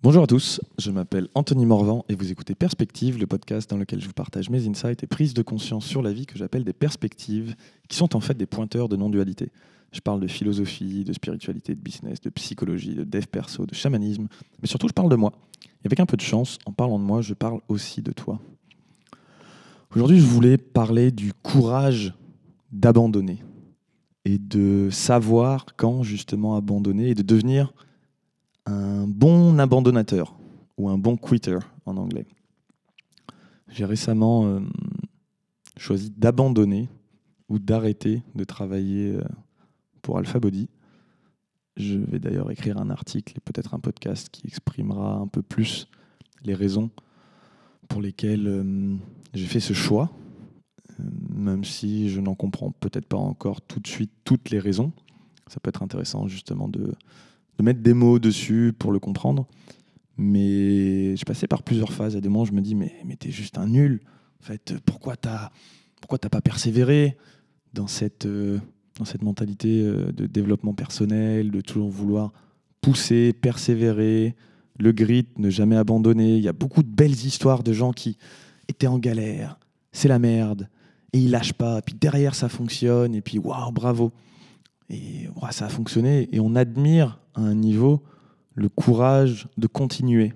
Bonjour à tous, je m'appelle Anthony Morvan et vous écoutez Perspective, le podcast dans lequel je vous partage mes insights et prises de conscience sur la vie que j'appelle des perspectives, qui sont en fait des pointeurs de non-dualité. Je parle de philosophie, de spiritualité, de business, de psychologie, de dev perso, de chamanisme, mais surtout je parle de moi. Et avec un peu de chance, en parlant de moi, je parle aussi de toi. Aujourd'hui, je voulais parler du courage d'abandonner et de savoir quand justement abandonner et de devenir un bon abandonnateur ou un bon quitter en anglais. J'ai récemment euh, choisi d'abandonner ou d'arrêter de travailler euh, pour Alpha Body. Je vais d'ailleurs écrire un article et peut-être un podcast qui exprimera un peu plus les raisons pour lesquelles euh, j'ai fait ce choix, même si je n'en comprends peut-être pas encore tout de suite toutes les raisons. Ça peut être intéressant justement de, de mettre des mots dessus pour le comprendre. Mais je passais par plusieurs phases. À des moments, je me dis, mais, mais t'es juste un nul. En fait, pourquoi t'as pourquoi t'as pas persévéré dans cette, euh, dans cette mentalité euh, de développement personnel, de toujours vouloir pousser, persévérer, le grit, ne jamais abandonner. Il y a beaucoup de belles histoires de gens qui étaient en galère, c'est la merde, et ils lâchent pas. Puis derrière, ça fonctionne, et puis waouh, bravo. Et ça a fonctionné, et on admire à un niveau le courage de continuer.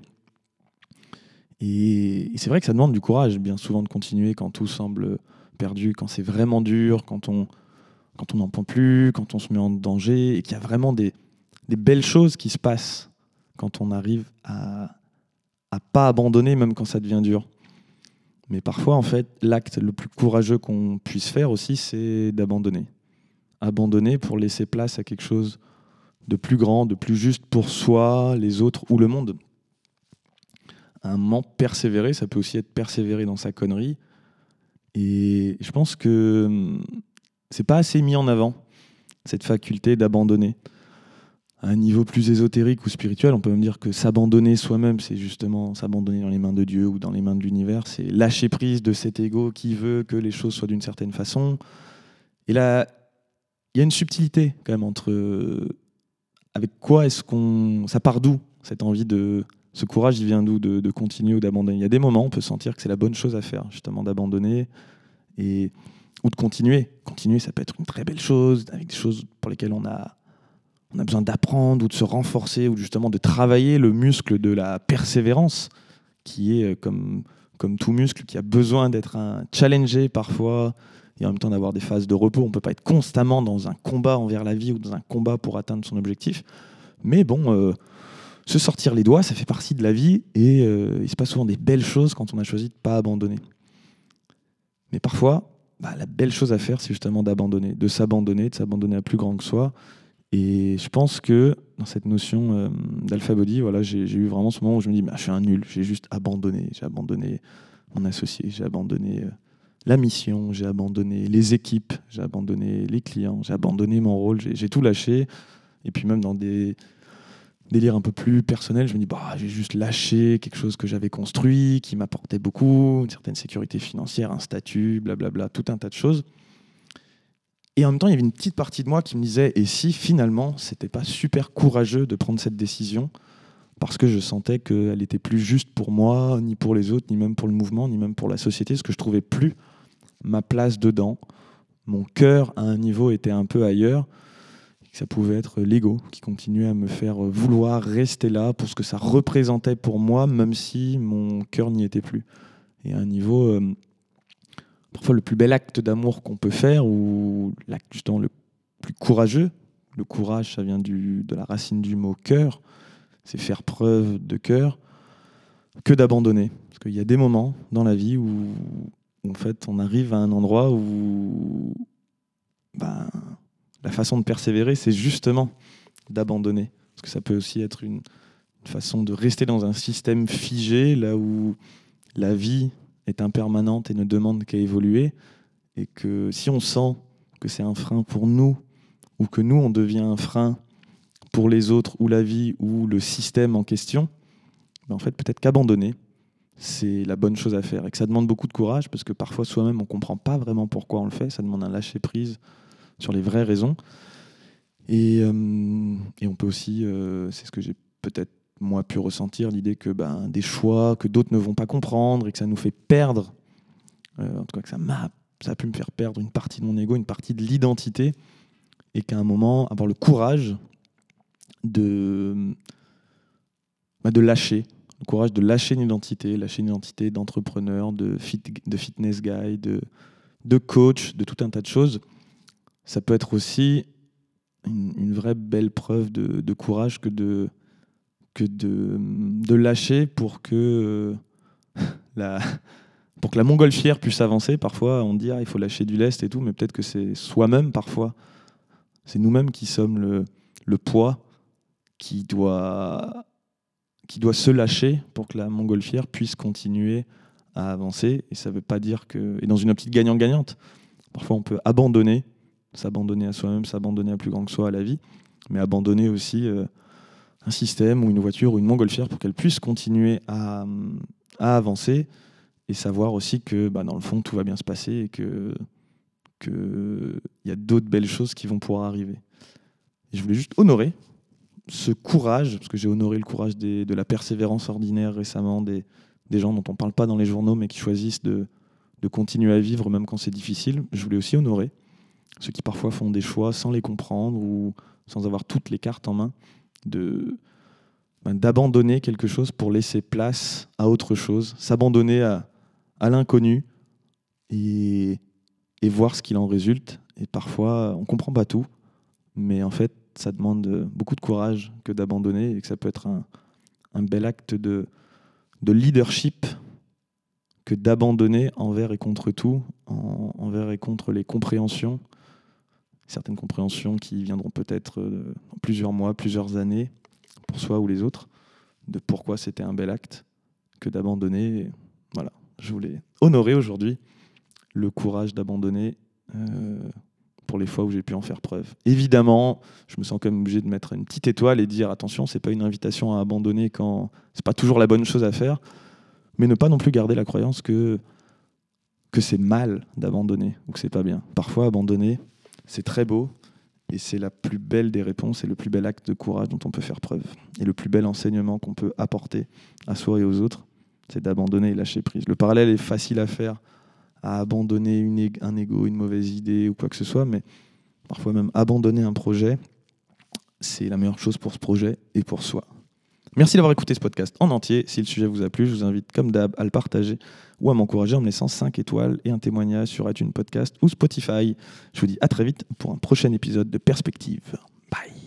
Et, c'est vrai que ça demande du courage, bien souvent, de continuer quand tout semble perdu, quand c'est vraiment dur, quand on quand on n'en peut plus, quand on se met en danger, et qu'il y a vraiment des, des, belles choses qui se passent quand on arrive à à pas abandonner, même quand ça devient dur. Mais parfois, en fait, l'acte le plus courageux qu'on puisse faire aussi, c'est d'abandonner. Abandonner pour laisser place à quelque chose de plus grand, de plus juste pour soi, les autres ou le monde. Un moment, persévérer, ça peut aussi être persévérer dans sa connerie. Et je pense que hum, c'est pas assez mis en avant, cette faculté d'abandonner. À un niveau plus ésotérique ou spirituel, on peut même dire que s'abandonner soi-même, c'est justement s'abandonner dans les mains de Dieu ou dans les mains de l'univers. C'est lâcher prise de cet ego qui veut que les choses soient d'une certaine façon. Et là, il y a une subtilité quand même entre avec quoi est-ce qu'on. Ça part d'où cette envie de. Ce courage, il vient d'où de, continuer ou d'abandonner? Il y a des moments, on peut sentir que c'est la bonne chose à faire, justement, d'abandonner et ou de continuer. Continuer, ça peut être une très belle chose, avec des choses pour lesquelles on a, on a besoin d'apprendre ou de se renforcer ou justement de travailler le muscle de la persévérance, qui est euh, comme, comme tout muscle, qui a besoin d'être challengé parfois, et en même temps d'avoir des phases de repos. On ne peut pas être constamment dans un combat envers la vie ou dans un combat pour atteindre son objectif. Mais bon, euh, se sortir les doigts, ça fait partie de la vie et euh, il se passe souvent des belles choses quand on a choisi de ne pas abandonner. Mais parfois, bah, la belle chose à faire, c'est justement d'abandonner, de s'abandonner, de s'abandonner à plus grand que soi. Et je pense que dans cette notion euh, d'alpha body, voilà, j'ai eu vraiment ce moment où je me dis, bah, je suis un nul, j'ai juste abandonné, j'ai abandonné mon associé, j'ai abandonné la mission, j'ai abandonné les équipes, j'ai abandonné les clients, j'ai abandonné mon rôle, j'ai tout lâché. Et puis même dans des délires un peu plus personnels, je me dis, bah, j'ai juste lâché quelque chose que j'avais construit, qui m'apportait beaucoup, une certaine sécurité financière, un statut, blablabla, tout un tas de choses. Et en même temps, il y avait une petite partie de moi qui me disait, et si finalement, c'était pas super courageux de prendre cette décision, parce que je sentais qu'elle était plus juste pour moi, ni pour les autres, ni même pour le mouvement, ni même pour la société, ce que je trouvais plus ma place dedans. Mon cœur, à un niveau, était un peu ailleurs. Ça pouvait être l'ego qui continuait à me faire vouloir rester là pour ce que ça représentait pour moi, même si mon cœur n'y était plus. Et à un niveau, euh, parfois le plus bel acte d'amour qu'on peut faire, ou l'acte justement le plus courageux, le courage, ça vient de la racine du mot cœur, c'est faire preuve de cœur, que d'abandonner. Parce qu'il y a des moments dans la vie où, en fait, on arrive à un endroit où ben, la façon de persévérer, c'est justement d'abandonner. Parce que ça peut aussi être une, façon de rester dans un système figé, là où la vie est impermanente et ne demande qu'à évoluer. Et que si on sent que c'est un frein pour nous, ou que nous, on devient un frein pour les autres, ou la vie, ou le système en question, ben en fait, peut-être qu'abandonner, c'est la bonne chose à faire et que ça demande beaucoup de courage parce que parfois soi-même on comprend pas vraiment pourquoi on le fait, ça demande un lâcher prise sur les vraies raisons. Et, euh, et on peut aussi, euh, c'est ce que j'ai peut-être moi pu ressentir l'idée que ben, des choix que d'autres ne vont pas comprendre et que ça nous fait perdre, euh, en tout cas que ça m'a ça a pu me faire perdre une partie de mon ego, une partie de l'identité, et qu'à un moment, avoir le courage de, bah, de lâcher, le courage de lâcher une identité, lâcher une identité d'entrepreneur, de, fit, de fitness guy, de, de coach, de tout un tas de choses, ça peut être aussi une, vraie belle preuve de, courage que de, que de, de lâcher pour que euh, la, pour que la montgolfière puisse avancer. Parfois, on dit ah, il faut lâcher du lest et tout, mais peut-être que c'est soi-même parfois. C'est nous-mêmes qui sommes le, le poids qui doit, qui doit se lâcher pour que la montgolfière puisse continuer à avancer. Et ça ne veut pas dire que. Et dans une optique gagnant-gagnante, parfois on peut abandonner s'abandonner à soi-même, s'abandonner à plus grand que soi, à la vie, mais abandonner aussi euh, un système ou une voiture ou une montgolfière pour qu'elle puisse continuer à, avancer et savoir aussi que bah, dans le fond tout va bien se passer et que qu'il y a d'autres belles choses qui vont pouvoir arriver. Je voulais juste honorer ce courage, parce que j'ai honoré le courage de la persévérance ordinaire récemment, des, gens dont on ne parle pas dans les journaux, mais qui choisissent de, continuer à vivre même quand c'est difficile. Je voulais aussi honorer ceux qui parfois font des choix sans les comprendre ou sans avoir toutes les cartes en main, de ben, d'abandonner quelque chose pour laisser place à autre chose, s'abandonner à, l'inconnu et, et, voir ce qu'il en résulte. Et parfois, on comprend pas tout, mais en fait, ça demande beaucoup de courage que d'abandonner et que ça peut être un, bel acte de, de leadership que d'abandonner envers et contre tout, envers et contre les compréhensions, certaines compréhensions qui viendront peut-être euh, dans plusieurs mois, plusieurs années, pour soi ou les autres, de pourquoi c'était un bel acte que d'abandonner. Voilà, je voulais honorer aujourd'hui le courage d'abandonner euh, pour les fois où j'ai pu en faire preuve. Évidemment, je me sens quand même obligé de mettre une petite étoile et dire attention, c'est pas une invitation à abandonner quand c'est pas toujours la bonne chose à faire, mais ne pas non plus garder la croyance que que c'est mal d'abandonner ou que c'est pas bien. Parfois, abandonner, c'est très beau et c'est la plus belle des réponses et le plus bel acte de courage dont on peut faire preuve. Et le plus bel enseignement qu'on peut apporter à soi et aux autres, c'est d'abandonner et lâcher prise. Le parallèle est facile à faire à abandonner un ego, une mauvaise idée ou quoi que ce soit, mais parfois même abandonner un projet, c'est la meilleure chose pour ce projet et pour soi. Merci d'avoir écouté ce podcast en entier. Si le sujet vous a plu, je vous invite comme d'hab à le partager ou à m'encourager en me laissant 5 étoiles et un témoignage sur iTunes Podcast ou Spotify. Je vous dis à très vite pour un prochain épisode de Perspective. Bye